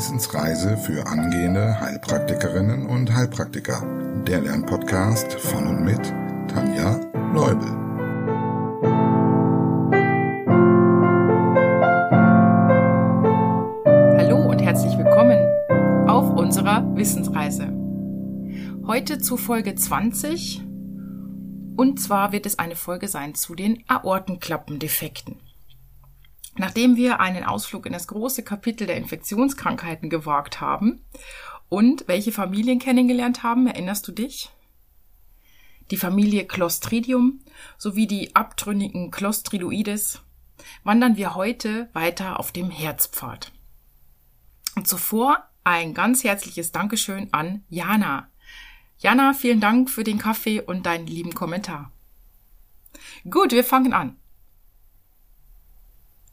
Wissensreise für angehende Heilpraktikerinnen und Heilpraktiker. Der Lernpodcast von und mit Tanja Leubel. Hallo und herzlich willkommen auf unserer Wissensreise. Heute zu Folge 20 und zwar wird es eine Folge sein zu den Aortenklappendefekten. Nachdem wir einen Ausflug in das große Kapitel der Infektionskrankheiten gewagt haben und welche Familien kennengelernt haben, erinnerst du dich? Die Familie Clostridium sowie die abtrünnigen Clostridoides wandern wir heute weiter auf dem Herzpfad. Und zuvor ein ganz herzliches Dankeschön an Jana. Jana, vielen Dank für den Kaffee und deinen lieben Kommentar. Gut, wir fangen an.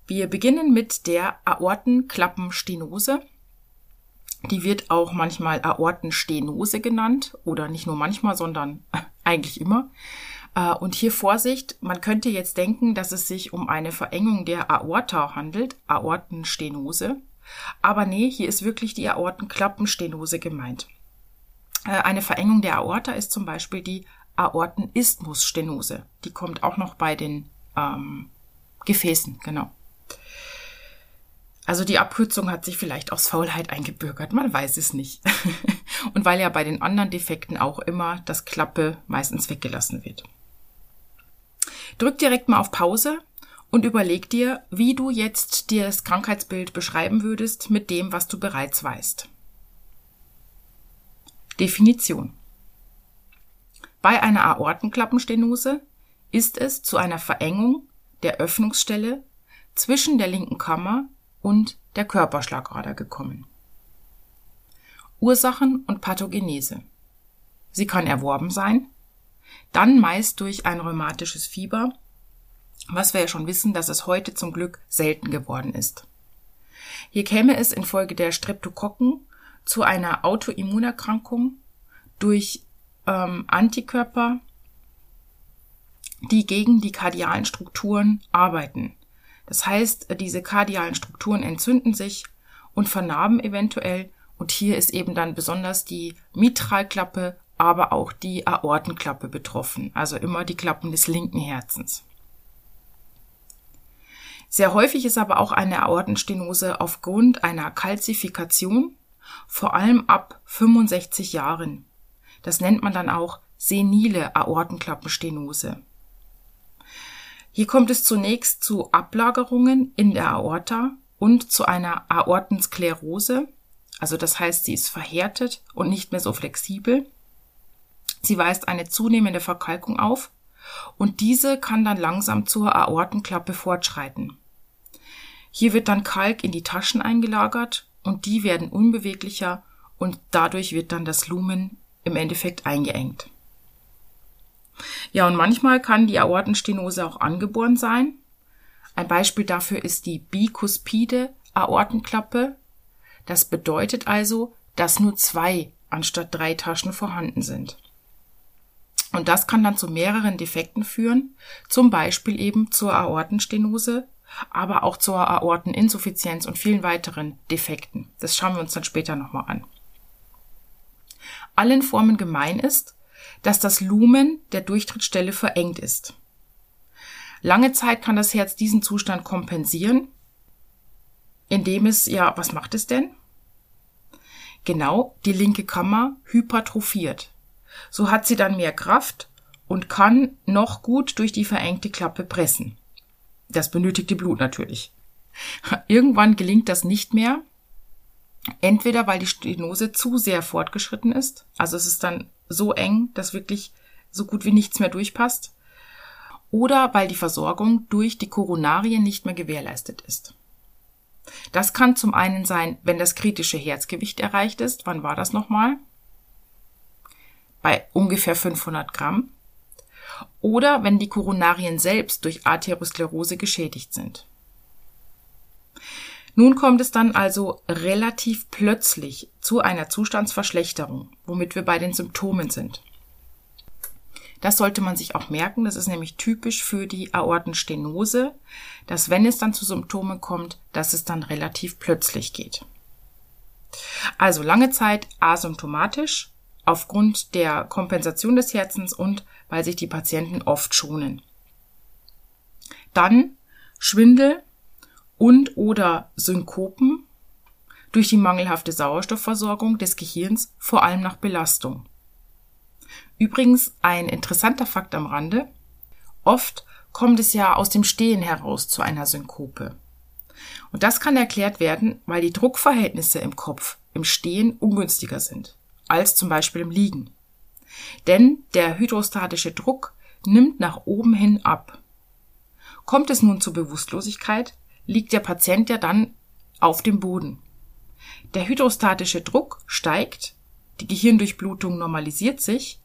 Wir beginnen mit der Aortenklappenstenose. Die wird auch manchmal Aortenstenose genannt oder nicht nur manchmal, sondern eigentlich immer. Äh, und hier Vorsicht, man könnte jetzt denken, dass es sich um eine Verengung der Aorta handelt, Aortenstenose. Aber nee, hier ist wirklich die Aortenklappenstenose gemeint. Äh, eine Verengung der Aorta ist zum Beispiel die Aortenisthmusstenose. Die kommt auch noch bei den ähm, Gefäßen, genau. Also die Abkürzung hat sich vielleicht aus Faulheit eingebürgert, man weiß es nicht. Und weil ja bei den anderen Defekten auch immer das Klappe meistens weggelassen wird. Drück direkt mal auf Pause und überleg dir, wie du jetzt dir das Krankheitsbild beschreiben würdest mit dem, was du bereits weißt. Definition. Bei einer Aortenklappenstenose ist es zu einer Verengung der Öffnungsstelle zwischen der linken Kammer und der Körperschlagader gekommen. Ursachen und Pathogenese. Sie kann erworben sein, dann meist durch ein rheumatisches Fieber, was wir ja schon wissen, dass es heute zum Glück selten geworden ist. Hier käme es infolge der Streptokokken zu einer Autoimmunerkrankung durch ähm, Antikörper, die gegen die kardialen Strukturen arbeiten. Das heißt, diese kardialen Strukturen entzünden sich und vernarben eventuell. Und hier ist eben dann besonders die Mitralklappe, aber auch die Aortenklappe betroffen. Also immer die Klappen des linken Herzens. Sehr häufig ist aber auch eine Aortenstenose aufgrund einer Kalzifikation, vor allem ab 65 Jahren. Das nennt man dann auch senile Aortenklappenstenose. Hier kommt es zunächst zu Ablagerungen in der Aorta und zu einer Aortensklerose. Also das heißt, sie ist verhärtet und nicht mehr so flexibel. Sie weist eine zunehmende Verkalkung auf und diese kann dann langsam zur Aortenklappe fortschreiten. Hier wird dann Kalk in die Taschen eingelagert und die werden unbeweglicher und dadurch wird dann das Lumen im Endeffekt eingeengt. Ja, und manchmal kann die Aortenstenose auch angeboren sein. Ein Beispiel dafür ist die bikuspide Aortenklappe. Das bedeutet also, dass nur zwei anstatt drei Taschen vorhanden sind. Und das kann dann zu mehreren Defekten führen, zum Beispiel eben zur Aortenstenose, aber auch zur Aorteninsuffizienz und vielen weiteren Defekten. Das schauen wir uns dann später nochmal an. Allen Formen gemein ist, dass das Lumen der Durchtrittsstelle verengt ist. Lange Zeit kann das Herz diesen Zustand kompensieren, indem es, ja, was macht es denn? Genau, die linke Kammer hypertrophiert. So hat sie dann mehr Kraft und kann noch gut durch die verengte Klappe pressen. Das benötigte Blut natürlich. Irgendwann gelingt das nicht mehr. Entweder weil die Stenose zu sehr fortgeschritten ist, also es ist dann so eng, dass wirklich so gut wie nichts mehr durchpasst. Oder weil die Versorgung durch die Koronarien nicht mehr gewährleistet ist. Das kann zum einen sein, wenn das kritische Herzgewicht erreicht ist. Wann war das nochmal? Bei ungefähr 500 Gramm. Oder wenn die Koronarien selbst durch Arteriosklerose geschädigt sind. Nun kommt es dann also relativ plötzlich zu einer Zustandsverschlechterung, womit wir bei den Symptomen sind. Das sollte man sich auch merken, das ist nämlich typisch für die Aortenstenose, dass wenn es dann zu Symptomen kommt, dass es dann relativ plötzlich geht. Also lange Zeit asymptomatisch aufgrund der Kompensation des Herzens und weil sich die Patienten oft schonen. Dann Schwindel und oder Synkopen durch die mangelhafte Sauerstoffversorgung des Gehirns, vor allem nach Belastung. Übrigens ein interessanter Fakt am Rande. Oft kommt es ja aus dem Stehen heraus zu einer Synkope. Und das kann erklärt werden, weil die Druckverhältnisse im Kopf im Stehen ungünstiger sind als zum Beispiel im Liegen. Denn der hydrostatische Druck nimmt nach oben hin ab. Kommt es nun zur Bewusstlosigkeit, liegt der Patient ja dann auf dem Boden. Der hydrostatische Druck steigt, die Gehirndurchblutung normalisiert sich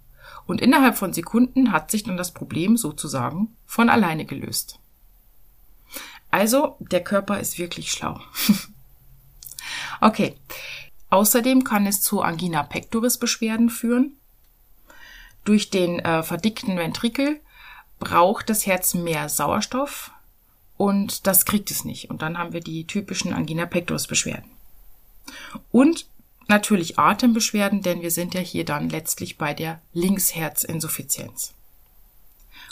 und innerhalb von Sekunden hat sich dann das Problem sozusagen von alleine gelöst. Also, der Körper ist wirklich schlau. okay. Außerdem kann es zu Angina pectoris Beschwerden führen. Durch den äh, verdickten Ventrikel braucht das Herz mehr Sauerstoff und das kriegt es nicht. Und dann haben wir die typischen Angina pectoris Beschwerden. Und natürlich Atembeschwerden, denn wir sind ja hier dann letztlich bei der Linksherzinsuffizienz.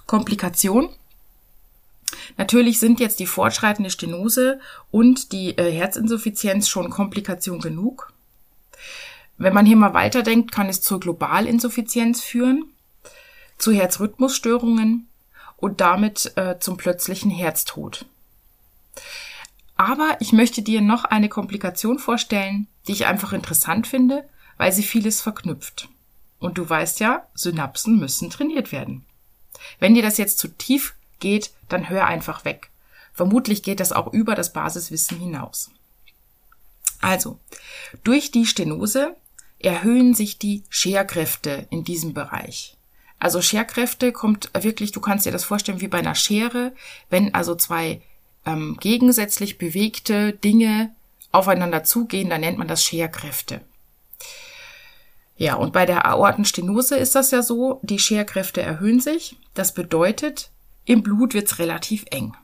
Komplikation. Natürlich sind jetzt die fortschreitende Stenose und die äh, Herzinsuffizienz schon Komplikation genug. Wenn man hier mal weiterdenkt, kann es zur Globalinsuffizienz führen, zu Herzrhythmusstörungen und damit äh, zum plötzlichen Herztod. Aber ich möchte dir noch eine Komplikation vorstellen, die ich einfach interessant finde, weil sie vieles verknüpft. Und du weißt ja, Synapsen müssen trainiert werden. Wenn dir das jetzt zu tief geht, dann hör einfach weg. Vermutlich geht das auch über das Basiswissen hinaus. Also, durch die Stenose erhöhen sich die Scherkräfte in diesem Bereich. Also Scherkräfte kommt wirklich, du kannst dir das vorstellen wie bei einer Schere, wenn also zwei ähm, gegensätzlich bewegte Dinge aufeinander zugehen, dann nennt man das Scherkräfte. Ja, und bei der Aortenstenose ist das ja so, die Scherkräfte erhöhen sich. Das bedeutet, im Blut wird's relativ eng.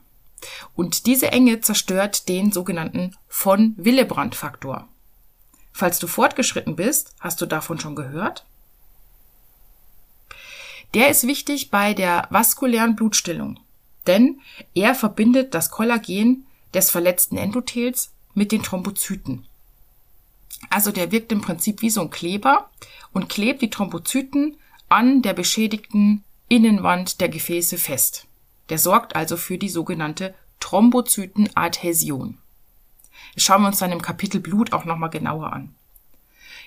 Und diese Enge zerstört den sogenannten von Willebrand-Faktor. Falls du fortgeschritten bist, hast du davon schon gehört? Der ist wichtig bei der vaskulären Blutstillung denn er verbindet das Kollagen des verletzten Endothels mit den Thrombozyten. Also der wirkt im Prinzip wie so ein Kleber und klebt die Thrombozyten an der beschädigten Innenwand der Gefäße fest. Der sorgt also für die sogenannte Thrombozytenadhäsion. Das schauen wir uns dann im Kapitel Blut auch nochmal genauer an.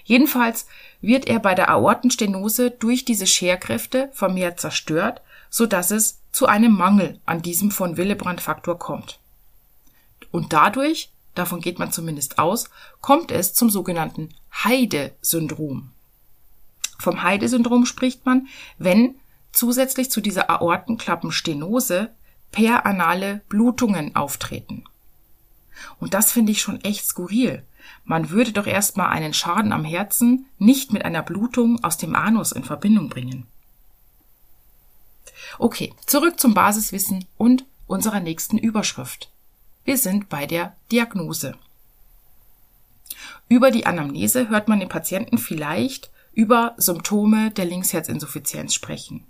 Jedenfalls wird er bei der Aortenstenose durch diese Scherkräfte vermehrt zerstört, so dass es zu einem Mangel an diesem von Willebrand-Faktor kommt. Und dadurch, davon geht man zumindest aus, kommt es zum sogenannten Heide-Syndrom. Vom Heide-Syndrom spricht man, wenn zusätzlich zu dieser Aortenklappenstenose peranale Blutungen auftreten. Und das finde ich schon echt skurril. Man würde doch erstmal einen Schaden am Herzen nicht mit einer Blutung aus dem Anus in Verbindung bringen. Okay, zurück zum Basiswissen und unserer nächsten Überschrift. Wir sind bei der Diagnose. Über die Anamnese hört man den Patienten vielleicht über Symptome der Linksherzinsuffizienz sprechen.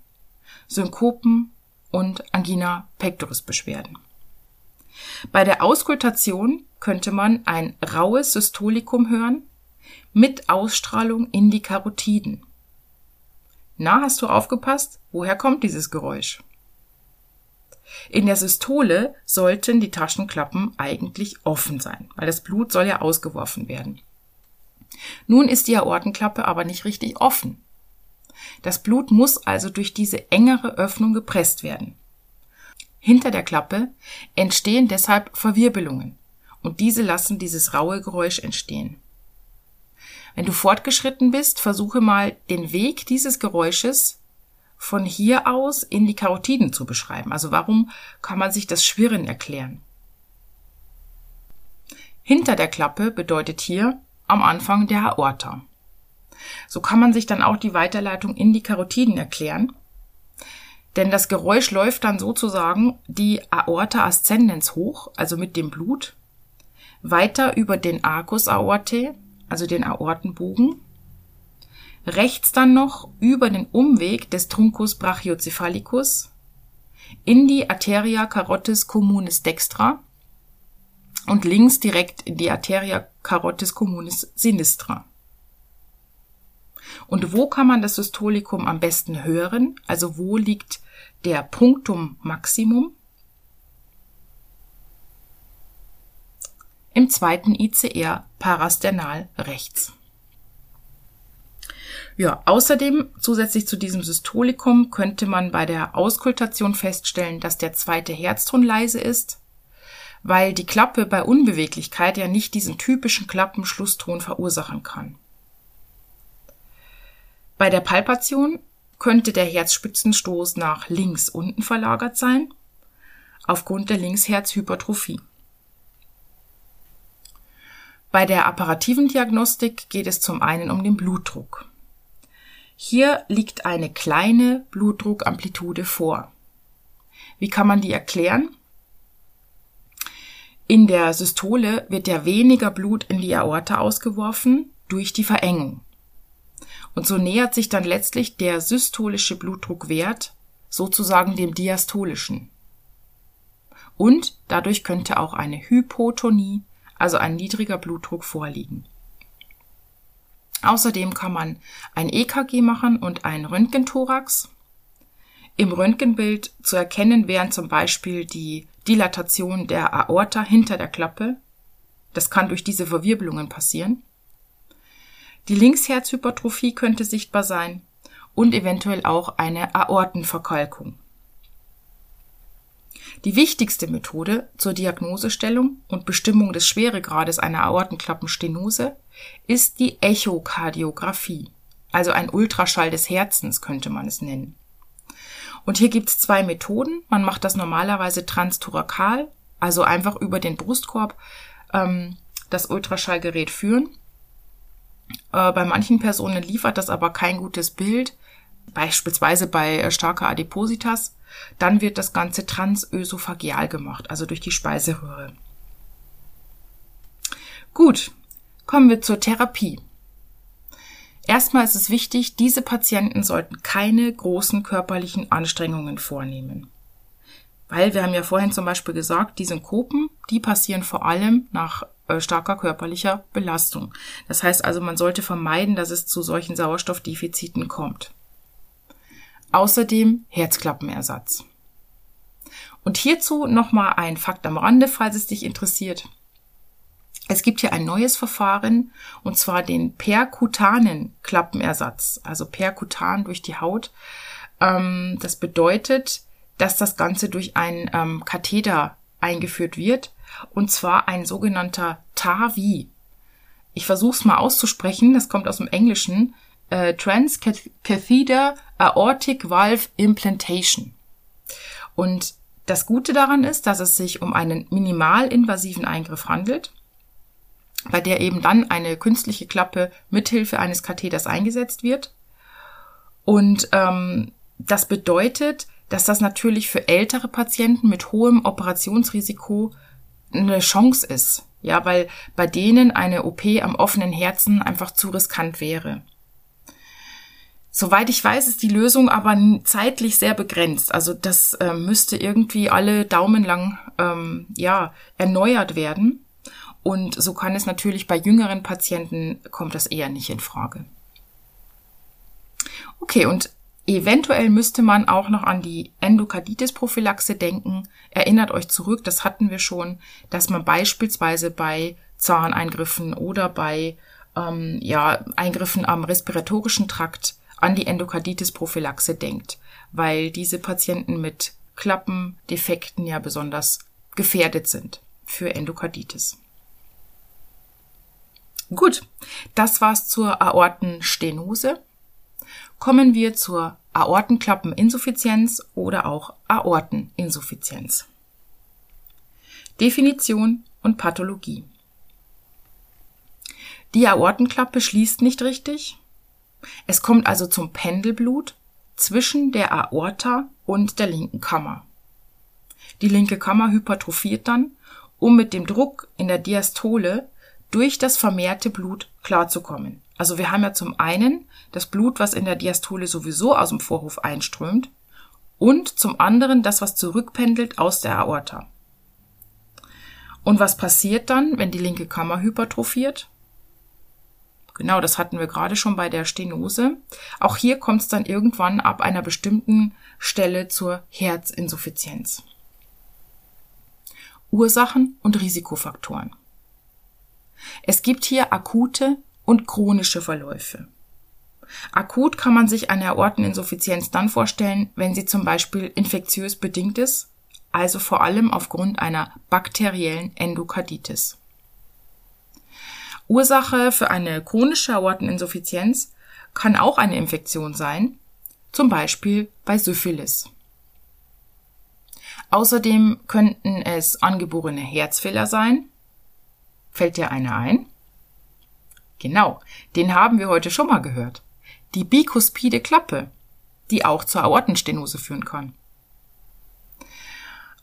Synkopen und Angina pectoris Beschwerden. Bei der Auskultation könnte man ein raues Systolikum hören mit Ausstrahlung in die Karotiden. Na, hast du aufgepasst? Woher kommt dieses Geräusch? In der Systole sollten die Taschenklappen eigentlich offen sein, weil das Blut soll ja ausgeworfen werden. Nun ist die Aortenklappe aber nicht richtig offen. Das Blut muss also durch diese engere Öffnung gepresst werden. Hinter der Klappe entstehen deshalb Verwirbelungen und diese lassen dieses raue Geräusch entstehen. Wenn du fortgeschritten bist, versuche mal den Weg dieses Geräusches von hier aus in die Karotiden zu beschreiben. Also warum kann man sich das Schwirren erklären? Hinter der Klappe bedeutet hier am Anfang der Aorta. So kann man sich dann auch die Weiterleitung in die Karotiden erklären. Denn das Geräusch läuft dann sozusagen die Aorta ascendens hoch, also mit dem Blut, weiter über den Arcus aortae, also den Aortenbogen. Rechts dann noch über den Umweg des Truncus brachiocephalicus in die Arteria carotis communis dextra und links direkt in die Arteria carotis communis sinistra. Und wo kann man das Systolikum am besten hören? Also wo liegt der Punktum Maximum? Im zweiten ICR parasternal rechts. Ja, außerdem zusätzlich zu diesem Systolikum könnte man bei der Auskultation feststellen, dass der zweite Herzton leise ist, weil die Klappe bei Unbeweglichkeit ja nicht diesen typischen Klappenschlusston verursachen kann. Bei der Palpation könnte der Herzspitzenstoß nach links unten verlagert sein, aufgrund der Linksherzhypertrophie. Bei der apparativen Diagnostik geht es zum einen um den Blutdruck. Hier liegt eine kleine Blutdruckamplitude vor. Wie kann man die erklären? In der Systole wird ja weniger Blut in die Aorta ausgeworfen durch die Verengung. Und so nähert sich dann letztlich der systolische Blutdruckwert sozusagen dem diastolischen. Und dadurch könnte auch eine Hypotonie, also ein niedriger Blutdruck vorliegen. Außerdem kann man ein EKG machen und ein Röntgenthorax. Im Röntgenbild zu erkennen wären zum Beispiel die Dilatation der Aorta hinter der Klappe. Das kann durch diese Verwirbelungen passieren. Die Linksherzhypertrophie könnte sichtbar sein und eventuell auch eine Aortenverkalkung. Die wichtigste Methode zur Diagnosestellung und Bestimmung des Schweregrades einer Aortenklappenstenose ist die Echokardiographie, also ein Ultraschall des Herzens könnte man es nennen. Und hier gibt es zwei Methoden. Man macht das normalerweise transthorakal, also einfach über den Brustkorb ähm, das Ultraschallgerät führen. Äh, bei manchen Personen liefert das aber kein gutes Bild, beispielsweise bei äh, starker Adipositas. Dann wird das Ganze transösophageal gemacht, also durch die Speiseröhre. Gut, kommen wir zur Therapie. Erstmal ist es wichtig, diese Patienten sollten keine großen körperlichen Anstrengungen vornehmen. Weil wir haben ja vorhin zum Beispiel gesagt, die Synkopen, die passieren vor allem nach starker körperlicher Belastung. Das heißt also, man sollte vermeiden, dass es zu solchen Sauerstoffdefiziten kommt. Außerdem Herzklappenersatz. Und hierzu nochmal ein Fakt am Rande, falls es dich interessiert. Es gibt hier ein neues Verfahren, und zwar den perkutanen Klappenersatz, also perkutan durch die Haut. Ähm, das bedeutet, dass das Ganze durch einen ähm, Katheter eingeführt wird, und zwar ein sogenannter TAVI. Ich versuche es mal auszusprechen, das kommt aus dem Englischen äh, Transcatheter Aortic Valve Implantation. Und das Gute daran ist, dass es sich um einen minimalinvasiven Eingriff handelt, bei der eben dann eine künstliche Klappe mithilfe eines Katheters eingesetzt wird. Und ähm, das bedeutet, dass das natürlich für ältere Patienten mit hohem Operationsrisiko eine Chance ist. Ja, weil bei denen eine OP am offenen Herzen einfach zu riskant wäre. Soweit ich weiß, ist die Lösung aber zeitlich sehr begrenzt. Also das äh, müsste irgendwie alle Daumen lang ähm, ja erneuert werden. Und so kann es natürlich bei jüngeren Patienten kommt das eher nicht in Frage. Okay, und eventuell müsste man auch noch an die Endokarditis-Prophylaxe denken. Erinnert euch zurück, das hatten wir schon, dass man beispielsweise bei Zahneingriffen oder bei ähm, ja, Eingriffen am respiratorischen Trakt an die Endokarditis-Prophylaxe denkt, weil diese Patienten mit Klappendefekten ja besonders gefährdet sind für Endokarditis. Gut, das war's zur Aortenstenose. Kommen wir zur Aortenklappeninsuffizienz oder auch Aorteninsuffizienz. Definition und Pathologie. Die Aortenklappe schließt nicht richtig, es kommt also zum Pendelblut zwischen der Aorta und der linken Kammer. Die linke Kammer hypertrophiert dann, um mit dem Druck in der Diastole durch das vermehrte Blut klarzukommen. Also wir haben ja zum einen das Blut, was in der Diastole sowieso aus dem Vorhof einströmt und zum anderen das, was zurückpendelt aus der Aorta. Und was passiert dann, wenn die linke Kammer hypertrophiert? Genau, das hatten wir gerade schon bei der Stenose. Auch hier kommt es dann irgendwann ab einer bestimmten Stelle zur Herzinsuffizienz. Ursachen und Risikofaktoren. Es gibt hier akute und chronische Verläufe. Akut kann man sich eine Aorteninsuffizienz dann vorstellen, wenn sie zum Beispiel infektiös bedingt ist, also vor allem aufgrund einer bakteriellen Endokarditis. Ursache für eine chronische Aorteninsuffizienz kann auch eine Infektion sein, zum Beispiel bei Syphilis. Außerdem könnten es angeborene Herzfehler sein. Fällt dir einer ein? Genau, den haben wir heute schon mal gehört. Die bikuspide Klappe, die auch zur Aortenstenose führen kann.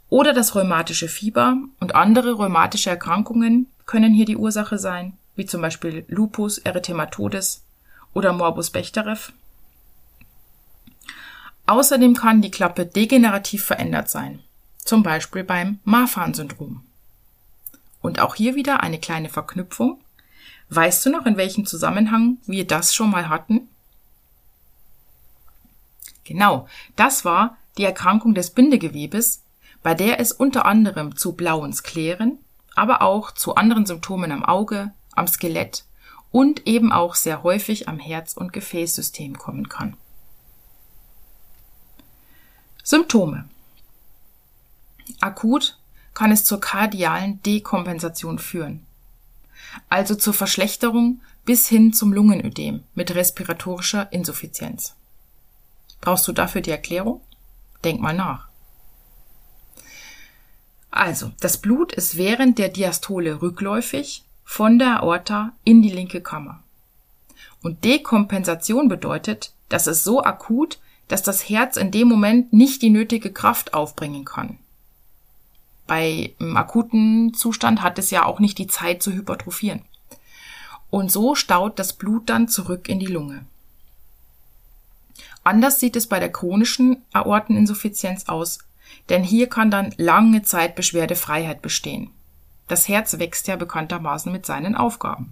Oder das rheumatische Fieber und andere rheumatische Erkrankungen können hier die Ursache sein, wie zum Beispiel Lupus erythematodes oder Morbus Bechterew. Außerdem kann die Klappe degenerativ verändert sein, zum Beispiel beim Marfan-Syndrom. Und auch hier wieder eine kleine Verknüpfung. Weißt du noch, in welchem Zusammenhang wir das schon mal hatten? Genau, das war die Erkrankung des Bindegewebes, bei der es unter anderem zu blauen Sklären, aber auch zu anderen Symptomen am Auge, am Skelett und eben auch sehr häufig am Herz- und Gefäßsystem kommen kann. Symptome. Akut kann es zur kardialen Dekompensation führen, also zur Verschlechterung bis hin zum Lungenödem mit respiratorischer Insuffizienz. Brauchst du dafür die Erklärung? Denk mal nach. Also, das Blut ist während der Diastole rückläufig von der Aorta in die linke Kammer. Und Dekompensation bedeutet, dass es so akut, dass das Herz in dem Moment nicht die nötige Kraft aufbringen kann. Bei einem akuten Zustand hat es ja auch nicht die Zeit zu hypertrophieren. Und so staut das Blut dann zurück in die Lunge. Anders sieht es bei der chronischen Aorteninsuffizienz aus, denn hier kann dann lange Zeit Beschwerdefreiheit bestehen. Das Herz wächst ja bekanntermaßen mit seinen Aufgaben.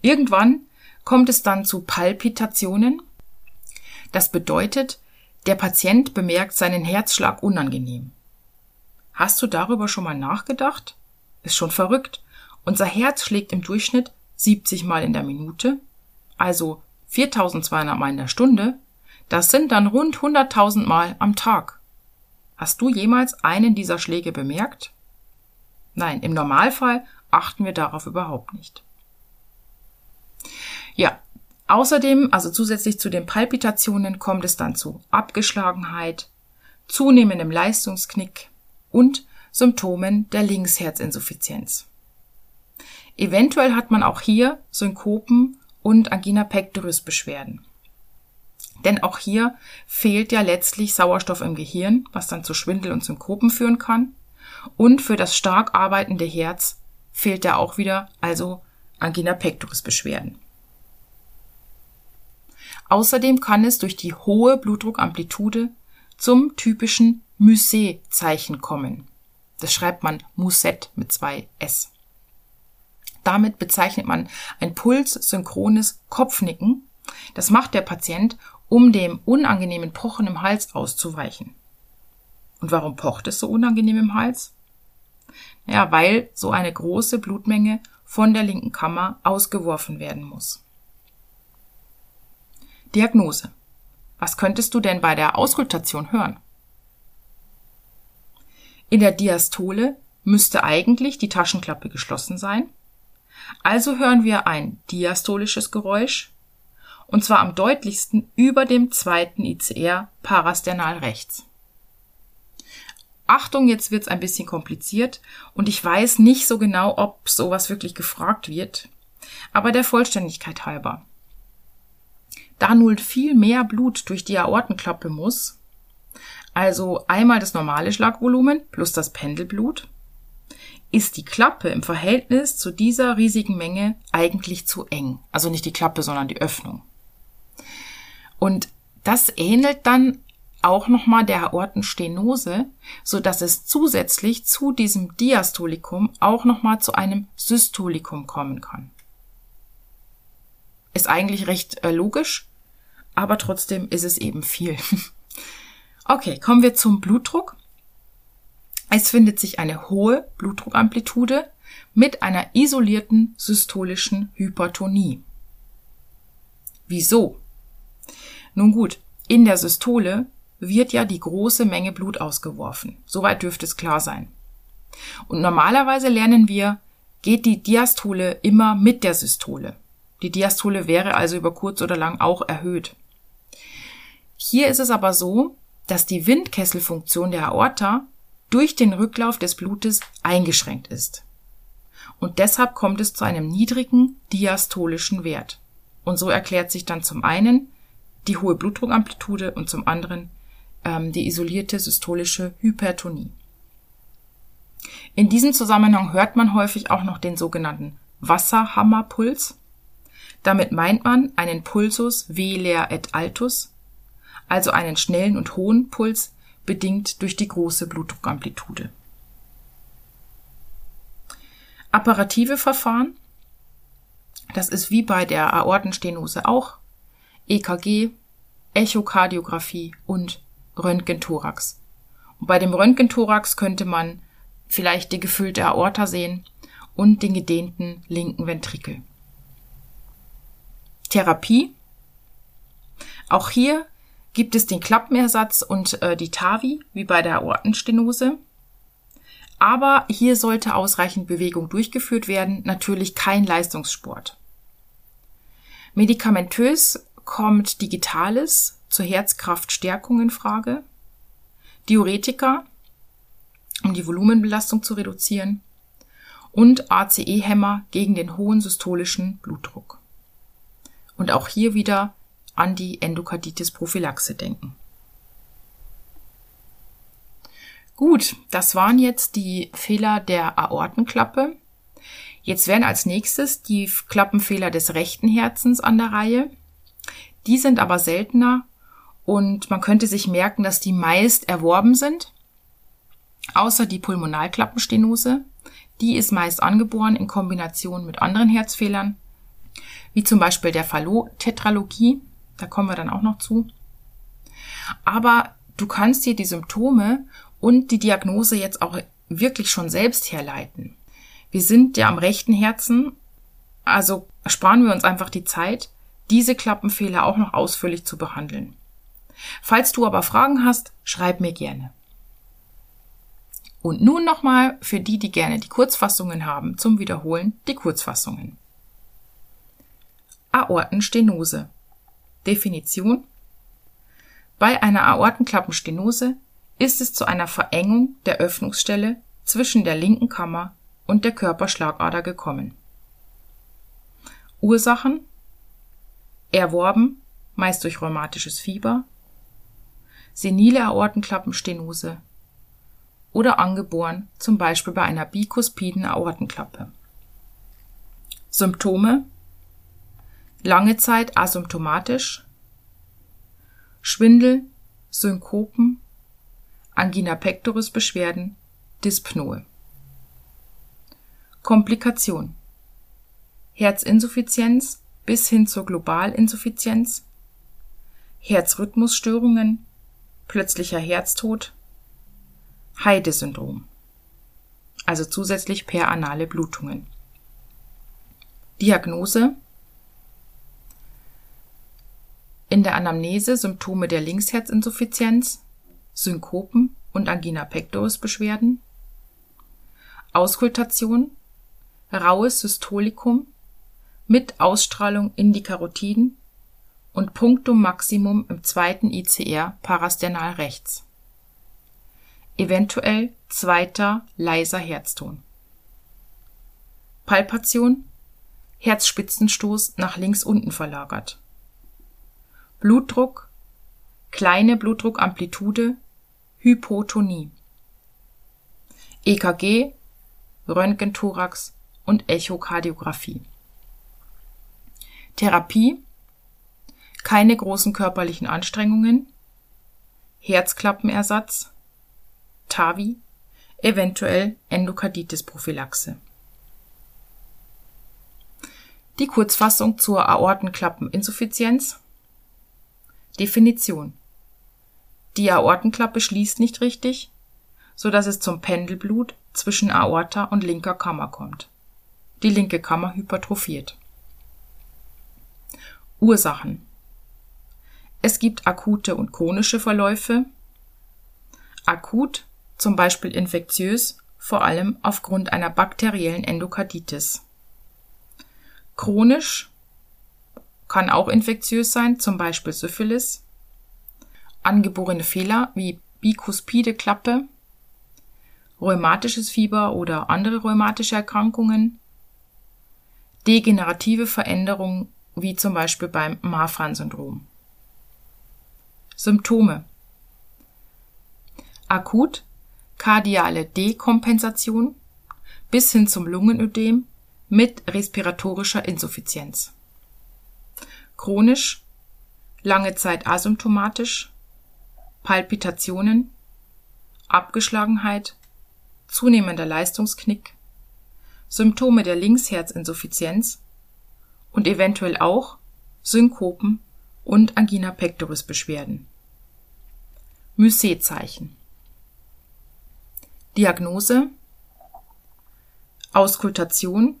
Irgendwann kommt es dann zu Palpitationen. Das bedeutet, der Patient bemerkt seinen Herzschlag unangenehm. Hast du darüber schon mal nachgedacht? Ist schon verrückt. Unser Herz schlägt im Durchschnitt 70 Mal in der Minute, also 4200 Mal in der Stunde. Das sind dann rund 100.000 Mal am Tag. Hast du jemals einen dieser Schläge bemerkt? Nein, im Normalfall achten wir darauf überhaupt nicht. Ja, außerdem, also zusätzlich zu den Palpitationen, kommt es dann zu Abgeschlagenheit, zunehmendem Leistungsknick und Symptomen der Linksherzinsuffizienz. Eventuell hat man auch hier Synkopen und Angina pectoris Beschwerden. Denn auch hier fehlt ja letztlich Sauerstoff im Gehirn, was dann zu Schwindel und Synkopen führen kann. Und für das stark arbeitende Herz fehlt da auch wieder, also Angina pectoris Beschwerden. Außerdem kann es durch die hohe Blutdruckamplitude zum typischen Musset-Zeichen kommen. Das schreibt man Musset mit zwei S. Damit bezeichnet man ein pulssynchrones Kopfnicken. Das macht der Patient, um dem unangenehmen Pochen im Hals auszuweichen. Und warum pocht es so unangenehm im Hals? Ja, weil so eine große Blutmenge von der linken Kammer ausgeworfen werden muss. Diagnose. Was könntest du denn bei der Auskultation hören? In der Diastole müsste eigentlich die Taschenklappe geschlossen sein. Also hören wir ein diastolisches Geräusch, und zwar am deutlichsten über dem zweiten ICR parasternal rechts. Achtung, jetzt wird's ein bisschen kompliziert und ich weiß nicht so genau, ob sowas wirklich gefragt wird, aber der Vollständigkeit halber. Da nun viel mehr Blut durch die Aortenklappe muss, also einmal das normale Schlagvolumen plus das Pendelblut, ist die Klappe im Verhältnis zu dieser riesigen Menge eigentlich zu eng. Also nicht die Klappe, sondern die Öffnung. Und das ähnelt dann auch nochmal der Aortenstenose, so dass es zusätzlich zu diesem Diastolikum auch nochmal zu einem Systolikum kommen kann. Ist eigentlich recht äh, logisch, aber trotzdem ist es eben viel. okay, kommen wir zum Blutdruck. Es findet sich eine hohe Blutdruckamplitude mit einer isolierten systolischen Hypertonie. Wieso? Nun gut, in der Systole wird ja die große Menge Blut ausgeworfen. Soweit dürfte es klar sein. Und normalerweise lernen wir, geht die Diastole immer mit der Systole. Die Diastole wäre also über kurz oder lang auch erhöht. Hier ist es aber so, dass die Windkesselfunktion der Aorta durch den Rücklauf des Blutes eingeschränkt ist. Und deshalb kommt es zu einem niedrigen diastolischen Wert. Und so erklärt sich dann zum einen die hohe Blutdruckamplitude und zum anderen ähm, die isolierte systolische Hypertonie. In diesem Zusammenhang hört man häufig auch noch den sogenannten Wasserhammerpuls. Damit meint man einen Pulsus veler et altus, also einen schnellen und hohen Puls, bedingt durch die große Blutdruckamplitude. Apparative Verfahren, das ist wie bei der Aortenstenose auch, EKG, Echokardiographie und Röntgenthorax. Und bei dem Röntgenthorax könnte man vielleicht die gefüllte Aorta sehen und den gedehnten linken Ventrikel. Therapie. Auch hier gibt es den Klappenersatz und äh, die TAVI, wie bei der Aortenstenose. Aber hier sollte ausreichend Bewegung durchgeführt werden, natürlich kein Leistungssport. Medikamentös kommt Digitales zur Herzkraftstärkung in Frage, Diuretika, um die Volumenbelastung zu reduzieren, und ACE-Hämmer gegen den hohen systolischen Blutdruck. Und auch hier wieder an die Endokarditis-Prophylaxe denken. Gut, das waren jetzt die Fehler der Aortenklappe. Jetzt wären als nächstes die Klappenfehler des rechten Herzens an der Reihe. Die sind aber seltener und man könnte sich merken, dass die meist erworben sind, außer die Pulmonalklappenstenose. Die ist meist angeboren in Kombination mit anderen Herzfehlern, wie zum Beispiel der Fallot-Tetralogie. Da kommen wir dann auch noch zu. Aber du kannst dir die Symptome und die Diagnose jetzt auch wirklich schon selbst herleiten. Wir sind ja am rechten Herzen, also sparen wir uns einfach die Zeit, diese Klappenfehler auch noch ausführlich zu behandeln. Falls du aber Fragen hast, schreib mir gerne. Und nun nochmal für die, die gerne die Kurzfassungen haben, zum Wiederholen die Kurzfassungen. Aortenstenose. Definition. Bei einer Aortenklappenstenose ist es zu einer Verengung der Öffnungsstelle zwischen der linken Kammer und der Körperschlagader gekommen. Ursachen erworben, meist durch rheumatisches Fieber, senile Aortenklappenstenose oder angeboren, zum Beispiel bei einer bikuspiden Aortenklappe. Symptome lange Zeit asymptomatisch, Schwindel, Synkopen, Angina pectoris Beschwerden, Dyspnoe. Komplikation Herzinsuffizienz bis hin zur Globalinsuffizienz, Herzrhythmusstörungen, plötzlicher Herztod, Heide-Syndrom, also zusätzlich per anale Blutungen. Diagnose in der Anamnese Symptome der Linksherzinsuffizienz, Synkopen und Angina pectoris Beschwerden, Auskultation, raues Systolikum mit Ausstrahlung in die Karotiden und Punktum Maximum im zweiten ICR parasternal rechts. Eventuell zweiter leiser Herzton. Palpation Herzspitzenstoß nach links unten verlagert. Blutdruck kleine Blutdruckamplitude Hypotonie. EKG Röntgenthorax und Echokardiographie. Therapie keine großen körperlichen Anstrengungen, Herzklappenersatz, TAVI, eventuell Endokarditis-Prophylaxe. Die Kurzfassung zur Aortenklappeninsuffizienz. Definition. Die Aortenklappe schließt nicht richtig, so dass es zum Pendelblut zwischen Aorta und linker Kammer kommt. Die linke Kammer hypertrophiert. Ursachen. Es gibt akute und chronische Verläufe. Akut, zum Beispiel infektiös, vor allem aufgrund einer bakteriellen Endokarditis. Chronisch kann auch infektiös sein, zum Beispiel Syphilis. Angeborene Fehler wie bikuspide Klappe, rheumatisches Fieber oder andere rheumatische Erkrankungen, degenerative Veränderungen wie zum Beispiel beim Marfan-Syndrom. Symptome Akut kardiale Dekompensation bis hin zum Lungenödem mit respiratorischer Insuffizienz. Chronisch lange Zeit asymptomatisch, Palpitationen, Abgeschlagenheit, zunehmender Leistungsknick, Symptome der Linksherzinsuffizienz und eventuell auch Synkopen und Angina pectoris Beschwerden. Mycet-Zeichen. Diagnose Auskultation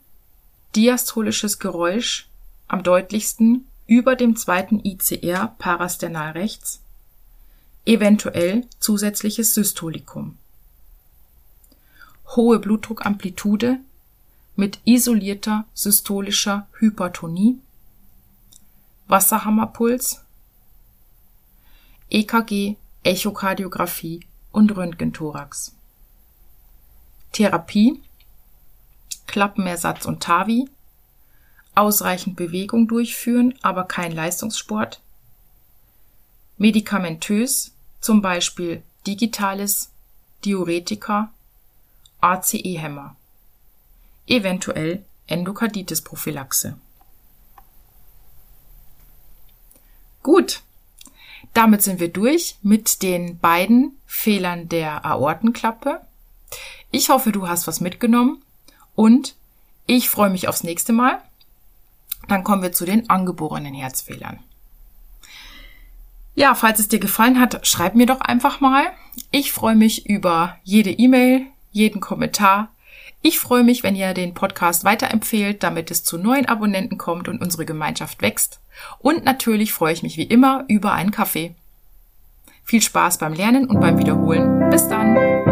diastolisches Geräusch am deutlichsten über dem zweiten ICR parasternal rechts, eventuell zusätzliches Systolikum. Hohe Blutdruckamplitude mit isolierter systolischer Hypertonie, Wasserhammerpuls, EKG, Echokardiographie und Röntgenthorax. Therapie Klappenersatz und TAVI, ausreichend Bewegung durchführen, aber kein Leistungssport, medikamentös, zum Beispiel digitales, Diuretika, ACE-Hämmer, eventuell Endokarditis-Prophylaxe. Gut, damit sind wir durch mit den beiden Fehlern der Aortenklappe. Ich hoffe, du hast was mitgenommen und ich freue mich aufs nächste Mal. Dann kommen wir zu den angeborenen Herzfehlern. Ja, falls es dir gefallen hat, schreib mir doch einfach mal. Ich freue mich über jede E-Mail, jeden Kommentar. Ich freue mich, wenn ihr den Podcast weiterempfehlt, damit es zu neuen Abonnenten kommt und unsere Gemeinschaft wächst. Und natürlich freue ich mich wie immer über einen Kaffee. Viel Spaß beim Lernen und beim Wiederholen. Bis dann!